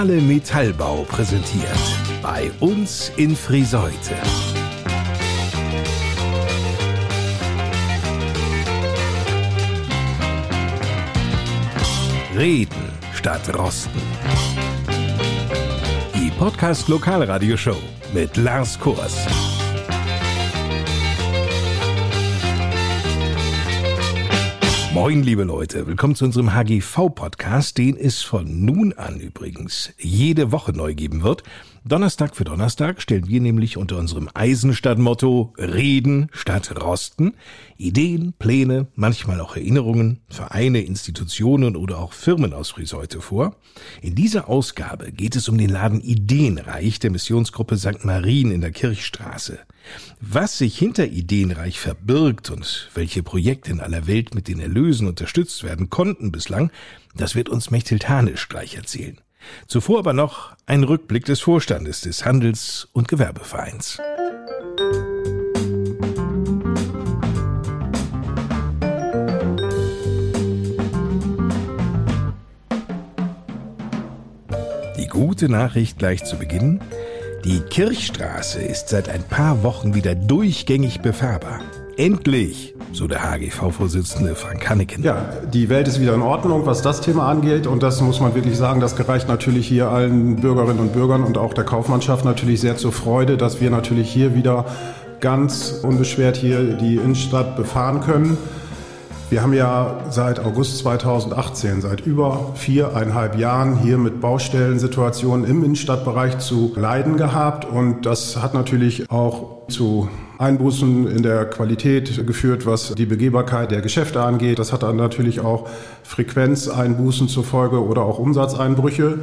Zentrale Metallbau präsentiert. Bei uns in Friseute. Reden statt Rosten. Die Podcast Lokalradioshow mit Lars Kurs. Moin, liebe Leute. Willkommen zu unserem HGV-Podcast, den es von nun an übrigens jede Woche neu geben wird. Donnerstag für Donnerstag stellen wir nämlich unter unserem Eisenstadt-Motto Reden statt Rosten Ideen, Pläne, manchmal auch Erinnerungen, Vereine, Institutionen oder auch Firmen aus Friseute vor. In dieser Ausgabe geht es um den Laden Ideenreich der Missionsgruppe St. Marien in der Kirchstraße. Was sich hinter Ideenreich verbirgt und welche Projekte in aller Welt mit den Erlösen unterstützt werden konnten bislang, das wird uns Mechthild Hanisch gleich erzählen. Zuvor aber noch ein Rückblick des Vorstandes des Handels- und Gewerbevereins. Die gute Nachricht gleich zu Beginn. Die Kirchstraße ist seit ein paar Wochen wieder durchgängig befahrbar. Endlich so der HGV-Vorsitzende Frank Kanneken. Ja, die Welt ist wieder in Ordnung, was das Thema angeht. Und das muss man wirklich sagen, das gereicht natürlich hier allen Bürgerinnen und Bürgern und auch der Kaufmannschaft natürlich sehr zur Freude, dass wir natürlich hier wieder ganz unbeschwert hier die Innenstadt befahren können. Wir haben ja seit August 2018, seit über viereinhalb Jahren hier mit Baustellensituationen im Innenstadtbereich zu leiden gehabt. Und das hat natürlich auch zu Einbußen in der Qualität geführt, was die Begehbarkeit der Geschäfte angeht. Das hat dann natürlich auch Frequenzeinbußen zur Folge oder auch Umsatzeinbrüche.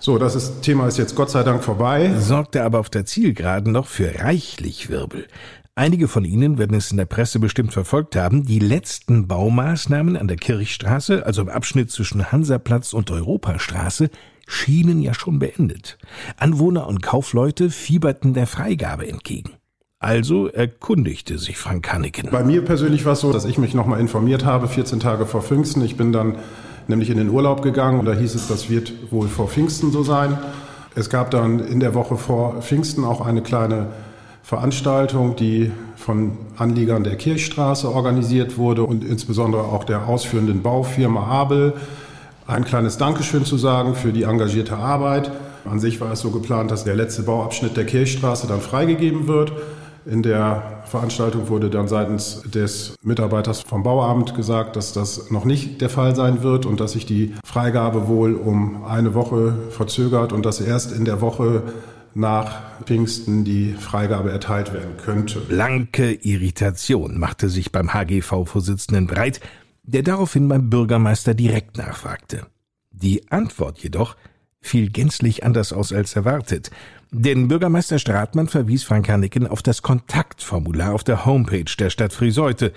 So, das ist, Thema ist jetzt Gott sei Dank vorbei. Sorgte aber auf der Zielgeraden noch für reichlich Wirbel. Einige von Ihnen werden es in der Presse bestimmt verfolgt haben. Die letzten Baumaßnahmen an der Kirchstraße, also im Abschnitt zwischen Hansaplatz und Europastraße, schienen ja schon beendet. Anwohner und Kaufleute fieberten der Freigabe entgegen. Also erkundigte sich Frank Hanneken. Bei mir persönlich war es so, dass ich mich nochmal informiert habe, 14 Tage vor Pfingsten. Ich bin dann nämlich in den Urlaub gegangen und da hieß es, das wird wohl vor Pfingsten so sein. Es gab dann in der Woche vor Pfingsten auch eine kleine Veranstaltung, die von Anliegern der Kirchstraße organisiert wurde und insbesondere auch der ausführenden Baufirma Abel. Ein kleines Dankeschön zu sagen für die engagierte Arbeit. An sich war es so geplant, dass der letzte Bauabschnitt der Kirchstraße dann freigegeben wird. In der Veranstaltung wurde dann seitens des Mitarbeiters vom Bauamt gesagt, dass das noch nicht der Fall sein wird und dass sich die Freigabe wohl um eine Woche verzögert und dass erst in der Woche nach Pfingsten die Freigabe erteilt werden könnte. Blanke Irritation machte sich beim HGV-Vorsitzenden breit, der daraufhin beim Bürgermeister direkt nachfragte. Die Antwort jedoch fiel gänzlich anders aus als erwartet. Denn Bürgermeister Stratmann verwies Frank Hanneken auf das Kontaktformular auf der Homepage der Stadt Friseute,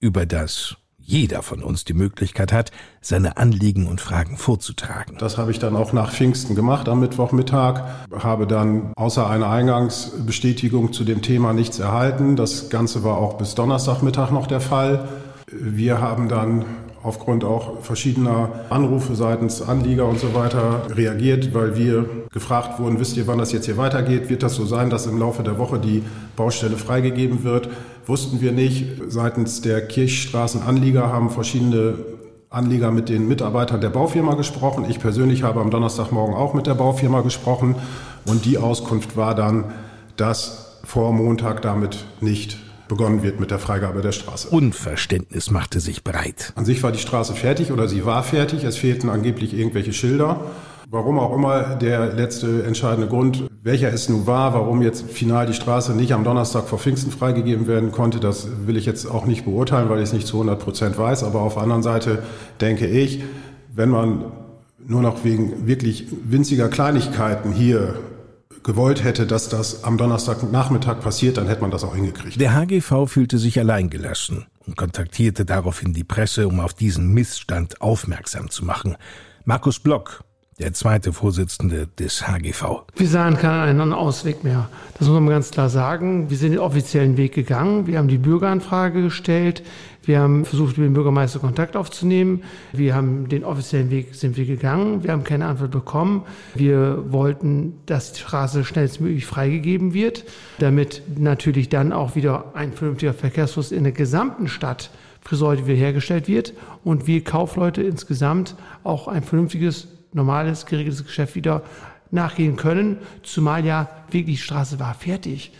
über das jeder von uns die Möglichkeit hat, seine Anliegen und Fragen vorzutragen. Das habe ich dann auch nach Pfingsten gemacht am Mittwochmittag, habe dann außer einer Eingangsbestätigung zu dem Thema nichts erhalten. Das Ganze war auch bis Donnerstagmittag noch der Fall. Wir haben dann aufgrund auch verschiedener Anrufe seitens Anlieger und so weiter reagiert, weil wir gefragt wurden, wisst ihr, wann das jetzt hier weitergeht? Wird das so sein, dass im Laufe der Woche die Baustelle freigegeben wird? Wussten wir nicht. Seitens der Kirchstraßenanlieger haben verschiedene Anlieger mit den Mitarbeitern der Baufirma gesprochen. Ich persönlich habe am Donnerstagmorgen auch mit der Baufirma gesprochen und die Auskunft war dann, dass vor Montag damit nicht begonnen wird mit der Freigabe der Straße. Unverständnis machte sich breit. An sich war die Straße fertig oder sie war fertig. Es fehlten angeblich irgendwelche Schilder. Warum auch immer der letzte entscheidende Grund, welcher es nun war, warum jetzt final die Straße nicht am Donnerstag vor Pfingsten freigegeben werden konnte, das will ich jetzt auch nicht beurteilen, weil ich es nicht zu 100 Prozent weiß. Aber auf der anderen Seite denke ich, wenn man nur noch wegen wirklich winziger Kleinigkeiten hier gewollt hätte, dass das am Donnerstagnachmittag passiert, dann hätte man das auch hingekriegt. Der HGV fühlte sich alleingelassen und kontaktierte daraufhin die Presse, um auf diesen Missstand aufmerksam zu machen. Markus Block, der zweite Vorsitzende des HGV. Wir sahen keinen Ausweg mehr. Das muss man ganz klar sagen. Wir sind den offiziellen Weg gegangen. Wir haben die Bürgeranfrage gestellt. Wir haben versucht, mit dem Bürgermeister Kontakt aufzunehmen. Wir haben den offiziellen Weg sind wir gegangen. Wir haben keine Antwort bekommen. Wir wollten, dass die Straße schnellstmöglich freigegeben wird, damit natürlich dann auch wieder ein vernünftiger Verkehrsfluss in der gesamten Stadt Friseute wiederhergestellt wird und wir Kaufleute insgesamt auch ein vernünftiges, normales, geregeltes Geschäft wieder nachgehen können, zumal ja wirklich die Straße war fertig.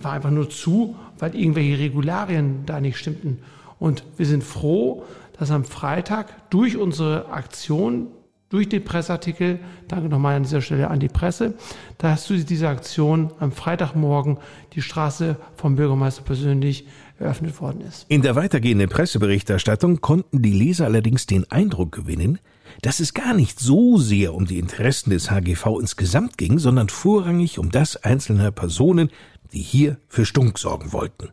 War einfach nur zu, weil irgendwelche Regularien da nicht stimmten. Und wir sind froh, dass am Freitag durch unsere Aktion, durch den Presseartikel, danke nochmal an dieser Stelle an die Presse, dass durch diese Aktion am Freitagmorgen die Straße vom Bürgermeister persönlich eröffnet worden ist. In der weitergehenden Presseberichterstattung konnten die Leser allerdings den Eindruck gewinnen, dass es gar nicht so sehr um die Interessen des HGV insgesamt ging, sondern vorrangig um das einzelner Personen, die hier für Stunk sorgen wollten.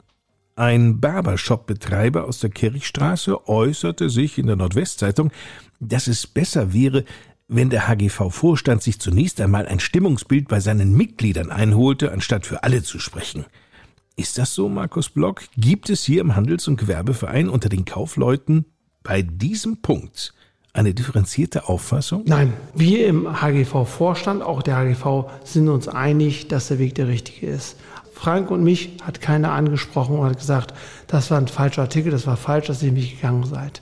Ein Barbershop-Betreiber aus der Kirchstraße äußerte sich in der Nordwestzeitung, dass es besser wäre, wenn der HGV-Vorstand sich zunächst einmal ein Stimmungsbild bei seinen Mitgliedern einholte, anstatt für alle zu sprechen. Ist das so, Markus Block? Gibt es hier im Handels- und Gewerbeverein unter den Kaufleuten bei diesem Punkt eine differenzierte Auffassung? Nein, wir im HGV-Vorstand, auch der HGV, sind uns einig, dass der Weg der richtige ist. Frank und mich hat keiner angesprochen und hat gesagt, das war ein falscher Artikel, das war falsch, dass ihr mich gegangen seid.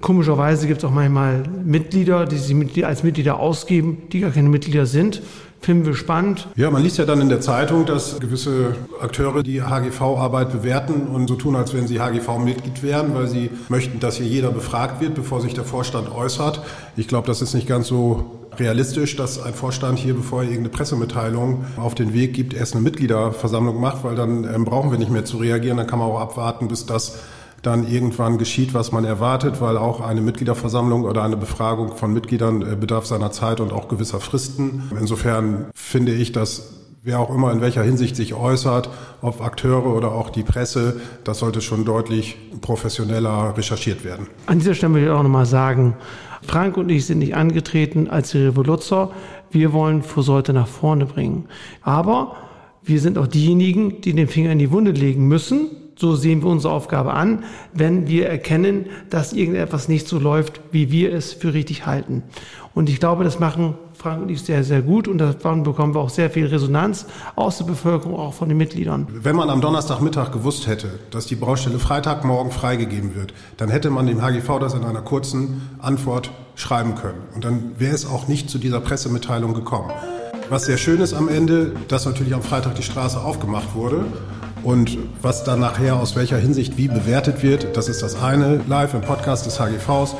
Komischerweise gibt es auch manchmal Mitglieder, die sich als Mitglieder ausgeben, die gar keine Mitglieder sind. Finden wir spannend. Ja, man liest ja dann in der Zeitung, dass gewisse Akteure die HGV-Arbeit bewerten und so tun, als wenn sie HGV-Mitglied wären, weil sie möchten, dass hier jeder befragt wird, bevor sich der Vorstand äußert. Ich glaube, das ist nicht ganz so realistisch, dass ein Vorstand hier, bevor er irgendeine Pressemitteilung auf den Weg gibt, erst eine Mitgliederversammlung macht, weil dann ähm, brauchen wir nicht mehr zu reagieren. Dann kann man auch abwarten, bis das dann irgendwann geschieht, was man erwartet, weil auch eine Mitgliederversammlung oder eine Befragung von Mitgliedern äh, bedarf seiner Zeit und auch gewisser Fristen. Insofern finde ich, dass wer auch immer in welcher Hinsicht sich äußert, ob Akteure oder auch die Presse, das sollte schon deutlich professioneller recherchiert werden. An dieser Stelle will ich auch nochmal sagen, Frank und ich sind nicht angetreten als die Revoluzer. Wir wollen Fursorte nach vorne bringen. Aber wir sind auch diejenigen, die den Finger in die Wunde legen müssen. So sehen wir unsere Aufgabe an, wenn wir erkennen, dass irgendetwas nicht so läuft, wie wir es für richtig halten. Und ich glaube, das machen Frank und ich sehr, sehr gut und davon bekommen wir auch sehr viel Resonanz aus der Bevölkerung, auch von den Mitgliedern. Wenn man am Donnerstagmittag gewusst hätte, dass die Baustelle Freitagmorgen freigegeben wird, dann hätte man dem HGV das in einer kurzen Antwort schreiben können. Und dann wäre es auch nicht zu dieser Pressemitteilung gekommen. Was sehr schön ist am Ende, dass natürlich am Freitag die Straße aufgemacht wurde. Und was dann nachher aus welcher Hinsicht wie bewertet wird, das ist das eine. Live im Podcast des HGVs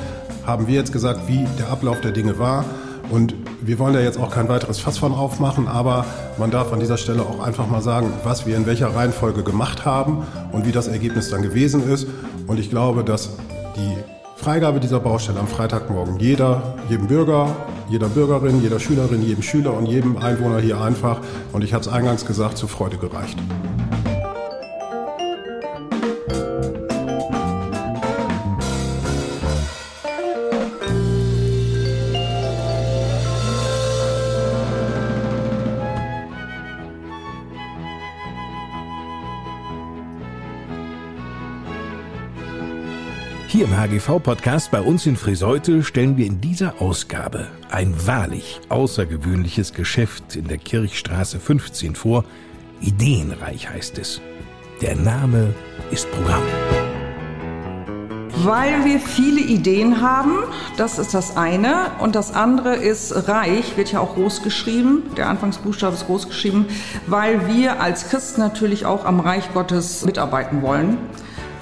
haben wir jetzt gesagt, wie der Ablauf der Dinge war. Und wir wollen da jetzt auch kein weiteres Fass von aufmachen, aber man darf an dieser Stelle auch einfach mal sagen, was wir in welcher Reihenfolge gemacht haben und wie das Ergebnis dann gewesen ist. Und ich glaube, dass die Freigabe dieser Baustelle am Freitagmorgen jeder, jedem Bürger, jeder Bürgerin, jeder Schülerin, jedem Schüler und jedem Einwohner hier einfach, und ich habe es eingangs gesagt, zur Freude gereicht. Hier im HGV-Podcast bei uns in Friseute stellen wir in dieser Ausgabe ein wahrlich außergewöhnliches Geschäft in der Kirchstraße 15 vor. Ideenreich heißt es. Der Name ist Programm. Weil wir viele Ideen haben, das ist das eine. Und das andere ist reich, wird ja auch groß geschrieben. Der Anfangsbuchstabe ist groß geschrieben, weil wir als Christen natürlich auch am Reich Gottes mitarbeiten wollen.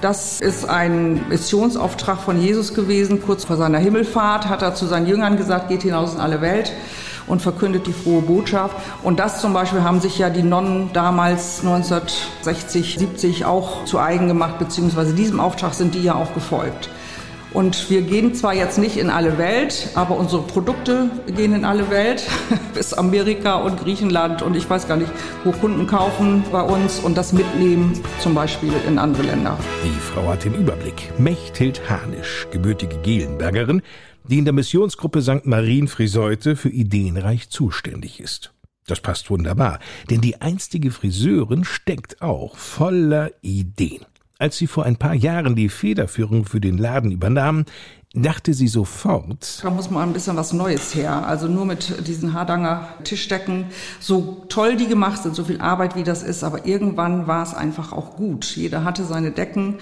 Das ist ein Missionsauftrag von Jesus gewesen. Kurz vor seiner Himmelfahrt hat er zu seinen Jüngern gesagt, geht hinaus in alle Welt und verkündet die frohe Botschaft. Und das zum Beispiel haben sich ja die Nonnen damals 1960, 70 auch zu eigen gemacht, beziehungsweise diesem Auftrag sind die ja auch gefolgt. Und wir gehen zwar jetzt nicht in alle Welt, aber unsere Produkte gehen in alle Welt, bis Amerika und Griechenland und ich weiß gar nicht, wo Kunden kaufen bei uns und das mitnehmen, zum Beispiel in andere Länder. Die Frau hat den Überblick. Mechthild Hanisch, gebürtige Gelenbergerin, die in der Missionsgruppe St. Marien Friseute für Ideenreich zuständig ist. Das passt wunderbar, denn die einstige Friseurin steckt auch voller Ideen. Als sie vor ein paar Jahren die Federführung für den Laden übernahm, dachte sie sofort, da muss mal ein bisschen was Neues her. Also nur mit diesen Hardanger Tischdecken, so toll die gemacht sind, so viel Arbeit wie das ist, aber irgendwann war es einfach auch gut. Jeder hatte seine Decken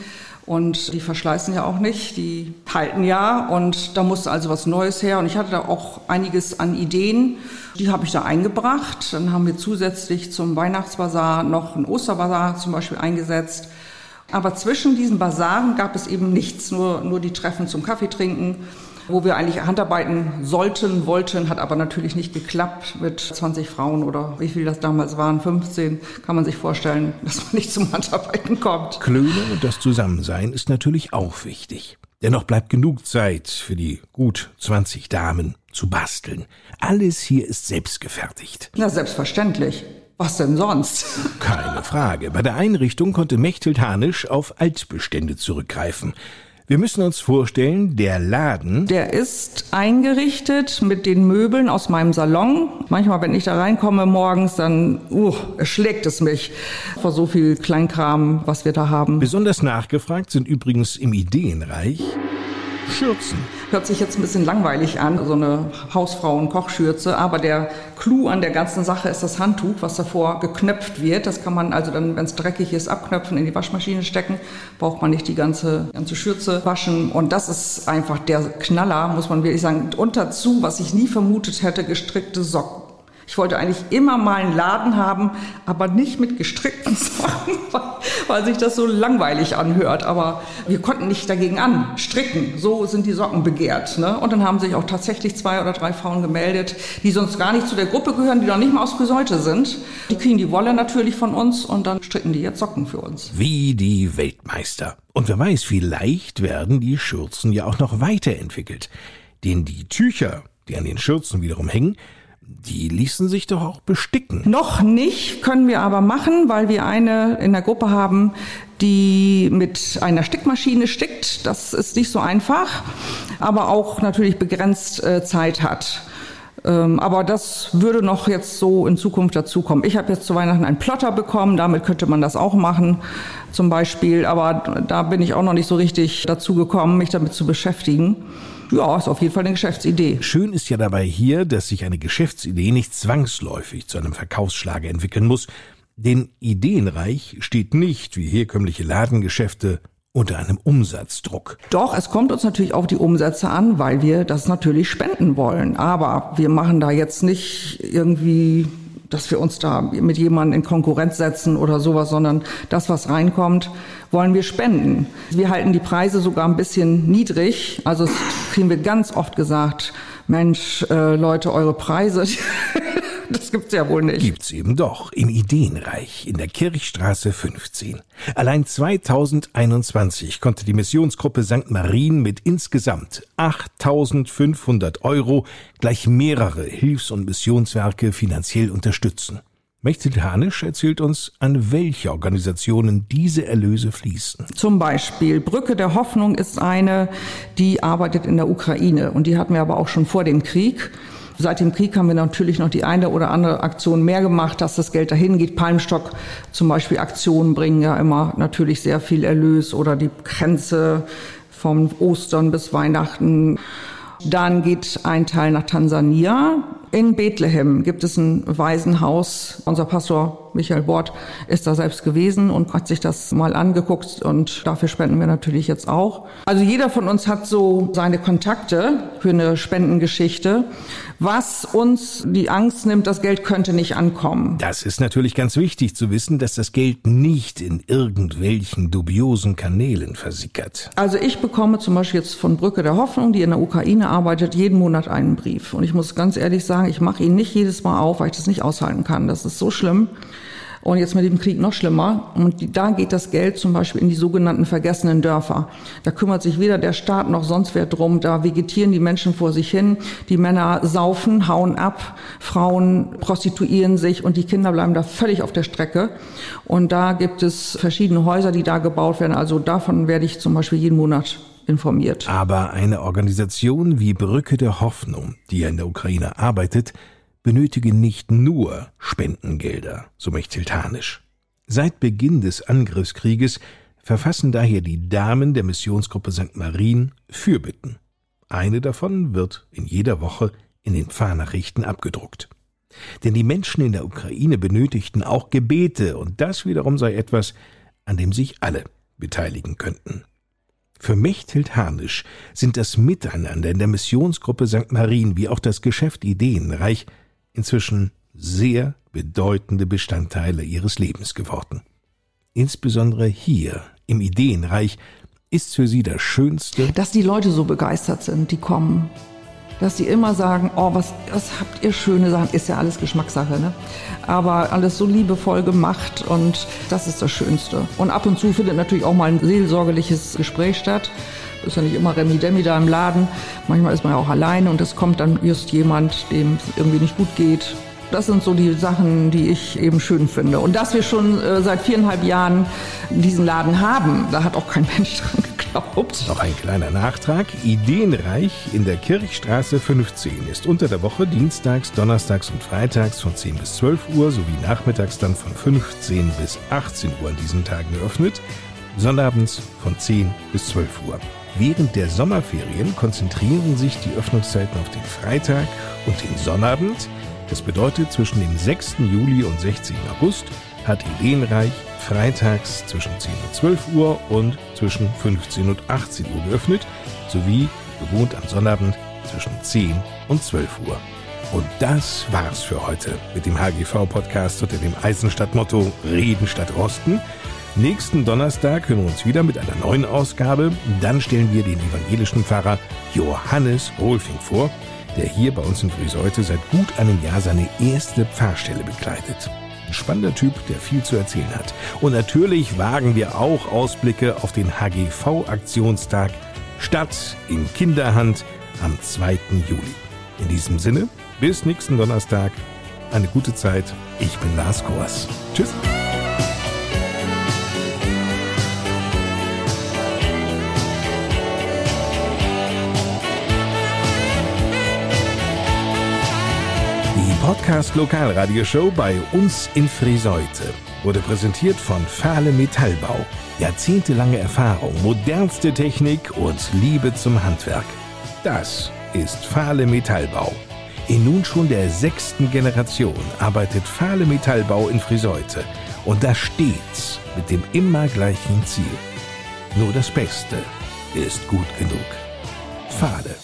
und die verschleißen ja auch nicht, die halten ja und da musste also was Neues her und ich hatte da auch einiges an Ideen, die habe ich da eingebracht. Dann haben wir zusätzlich zum Weihnachtsbazar noch einen Osterbazar zum Beispiel eingesetzt. Aber zwischen diesen Basaren gab es eben nichts, nur, nur die Treffen zum Kaffee trinken, wo wir eigentlich Handarbeiten sollten, wollten, hat aber natürlich nicht geklappt mit 20 Frauen oder wie viel das damals waren, 15, kann man sich vorstellen, dass man nicht zum Handarbeiten kommt. Klöne und das Zusammensein ist natürlich auch wichtig. Dennoch bleibt genug Zeit für die gut 20 Damen zu basteln. Alles hier ist selbst gefertigt. Na, selbstverständlich. Was denn sonst? Keine Frage. Bei der Einrichtung konnte Mechthild Hanisch auf Altbestände zurückgreifen. Wir müssen uns vorstellen, der Laden. Der ist eingerichtet mit den Möbeln aus meinem Salon. Manchmal, wenn ich da reinkomme morgens, dann uh, schlägt es mich vor so viel Kleinkram, was wir da haben. Besonders nachgefragt sind übrigens im Ideenreich Schürzen. Hört sich jetzt ein bisschen langweilig an, so eine Hausfrauen-Kochschürze, aber der Clou an der ganzen Sache ist das Handtuch, was davor geknöpft wird. Das kann man also dann, wenn es dreckig ist, abknöpfen, in die Waschmaschine stecken. Braucht man nicht die ganze, ganze Schürze waschen. Und das ist einfach der Knaller, muss man wirklich sagen. Und dazu, was ich nie vermutet hätte, gestrickte Socken. Ich wollte eigentlich immer mal einen Laden haben, aber nicht mit gestrickten Socken, weil sich das so langweilig anhört. Aber wir konnten nicht dagegen anstricken. So sind die Socken begehrt. Ne? Und dann haben sich auch tatsächlich zwei oder drei Frauen gemeldet, die sonst gar nicht zu der Gruppe gehören, die noch nicht mal aus Friseute sind. Die kriegen die Wolle natürlich von uns und dann stricken die jetzt Socken für uns. Wie die Weltmeister. Und wer weiß, vielleicht werden die Schürzen ja auch noch weiterentwickelt. Denn die Tücher, die an den Schürzen wiederum hängen, die ließen sich doch auch besticken. Noch nicht, können wir aber machen, weil wir eine in der Gruppe haben, die mit einer Stickmaschine stickt. Das ist nicht so einfach, aber auch natürlich begrenzt äh, Zeit hat. Ähm, aber das würde noch jetzt so in Zukunft dazukommen. Ich habe jetzt zu Weihnachten einen Plotter bekommen, damit könnte man das auch machen zum Beispiel. Aber da bin ich auch noch nicht so richtig dazu gekommen, mich damit zu beschäftigen. Ja, ist auf jeden Fall eine Geschäftsidee. Schön ist ja dabei hier, dass sich eine Geschäftsidee nicht zwangsläufig zu einem Verkaufsschlager entwickeln muss, denn Ideenreich steht nicht wie herkömmliche Ladengeschäfte unter einem Umsatzdruck. Doch, es kommt uns natürlich auf die Umsätze an, weil wir das natürlich spenden wollen. Aber wir machen da jetzt nicht irgendwie dass wir uns da mit jemandem in Konkurrenz setzen oder sowas, sondern das, was reinkommt, wollen wir spenden. Wir halten die Preise sogar ein bisschen niedrig. Also kriegen wir ganz oft gesagt, Mensch, äh, Leute, eure Preise, das gibt's ja wohl nicht. Gibt's eben doch im Ideenreich in der Kirchstraße 15. Allein 2021 konnte die Missionsgruppe St. Marien mit insgesamt 8500 Euro gleich mehrere Hilfs- und Missionswerke finanziell unterstützen. Mechthild Hanisch erzählt uns, an welche Organisationen diese Erlöse fließen. Zum Beispiel Brücke der Hoffnung ist eine, die arbeitet in der Ukraine und die hatten wir aber auch schon vor dem Krieg. Seit dem Krieg haben wir natürlich noch die eine oder andere Aktion mehr gemacht, dass das Geld dahin geht. Palmstock zum Beispiel Aktionen bringen ja immer natürlich sehr viel Erlös oder die Grenze vom Ostern bis Weihnachten. Dann geht ein Teil nach Tansania. In Bethlehem gibt es ein Waisenhaus. Unser Pastor Michael Bort ist da selbst gewesen und hat sich das mal angeguckt und dafür spenden wir natürlich jetzt auch. Also jeder von uns hat so seine Kontakte für eine Spendengeschichte, was uns die Angst nimmt, das Geld könnte nicht ankommen. Das ist natürlich ganz wichtig zu wissen, dass das Geld nicht in irgendwelchen dubiosen Kanälen versickert. Also ich bekomme zum Beispiel jetzt von Brücke der Hoffnung, die in der Ukraine arbeitet, jeden Monat einen Brief. Und ich muss ganz ehrlich sagen, ich mache ihn nicht jedes Mal auf, weil ich das nicht aushalten kann. Das ist so schlimm. Und jetzt mit dem Krieg noch schlimmer. Und da geht das Geld zum Beispiel in die sogenannten vergessenen Dörfer. Da kümmert sich weder der Staat noch sonst wer drum. Da vegetieren die Menschen vor sich hin. Die Männer saufen, hauen ab. Frauen prostituieren sich und die Kinder bleiben da völlig auf der Strecke. Und da gibt es verschiedene Häuser, die da gebaut werden. Also davon werde ich zum Beispiel jeden Monat informiert. Aber eine Organisation wie Brücke der Hoffnung, die ja in der Ukraine arbeitet, benötige nicht nur Spendengelder, so Mechtiltanisch. Seit Beginn des Angriffskrieges verfassen daher die Damen der Missionsgruppe St. Marien Fürbitten. Eine davon wird in jeder Woche in den Pfarrnachrichten abgedruckt. Denn die Menschen in der Ukraine benötigten auch Gebete, und das wiederum sei etwas, an dem sich alle beteiligen könnten. Für Mechthild Harnisch sind das Miteinander in der Missionsgruppe St. Marien wie auch das Geschäft Ideenreich inzwischen sehr bedeutende Bestandteile ihres Lebens geworden. Insbesondere hier im Ideenreich ist für sie das Schönste, dass die Leute so begeistert sind, die kommen dass sie immer sagen, oh, was, was habt ihr schöne Sachen, ist ja alles Geschmackssache, ne? Aber alles so liebevoll gemacht und das ist das Schönste. Und ab und zu findet natürlich auch mal ein seelsorgerliches Gespräch statt. Ist ja nicht immer Remi Demi da im Laden. Manchmal ist man ja auch alleine und es kommt dann just jemand, dem es irgendwie nicht gut geht. Das sind so die Sachen, die ich eben schön finde. Und dass wir schon äh, seit viereinhalb Jahren diesen Laden haben, da hat auch kein Mensch dran Ups. Noch ein kleiner Nachtrag. Ideenreich in der Kirchstraße 15 ist unter der Woche dienstags, donnerstags und freitags von 10 bis 12 Uhr sowie nachmittags dann von 15 bis 18 Uhr an diesen Tagen geöffnet, sonnabends von 10 bis 12 Uhr. Während der Sommerferien konzentrieren sich die Öffnungszeiten auf den Freitag und den Sonnabend. Das bedeutet, zwischen dem 6. Juli und 16. August hat Ideenreich freitags zwischen 10 und 12 Uhr und zwischen 15 und 18 Uhr geöffnet, sowie gewohnt am Sonnabend zwischen 10 und 12 Uhr. Und das war's für heute mit dem HGV-Podcast unter dem Eisenstadt-Motto Reden statt Rosten. Nächsten Donnerstag hören wir uns wieder mit einer neuen Ausgabe. Dann stellen wir den evangelischen Pfarrer Johannes Rolfing vor, der hier bei uns in Friseute seit gut einem Jahr seine erste Pfarrstelle bekleidet spannender Typ, der viel zu erzählen hat. Und natürlich wagen wir auch Ausblicke auf den HGV-Aktionstag Stadt in Kinderhand am 2. Juli. In diesem Sinne, bis nächsten Donnerstag. Eine gute Zeit. Ich bin Lars Kors. Tschüss. Podcast Lokalradioshow bei uns in Friseute wurde präsentiert von Fahle Metallbau. Jahrzehntelange Erfahrung, modernste Technik und Liebe zum Handwerk. Das ist Fahle Metallbau. In nun schon der sechsten Generation arbeitet Fahle Metallbau in Friseute und das stets mit dem immer gleichen Ziel. Nur das Beste ist gut genug. Fahle.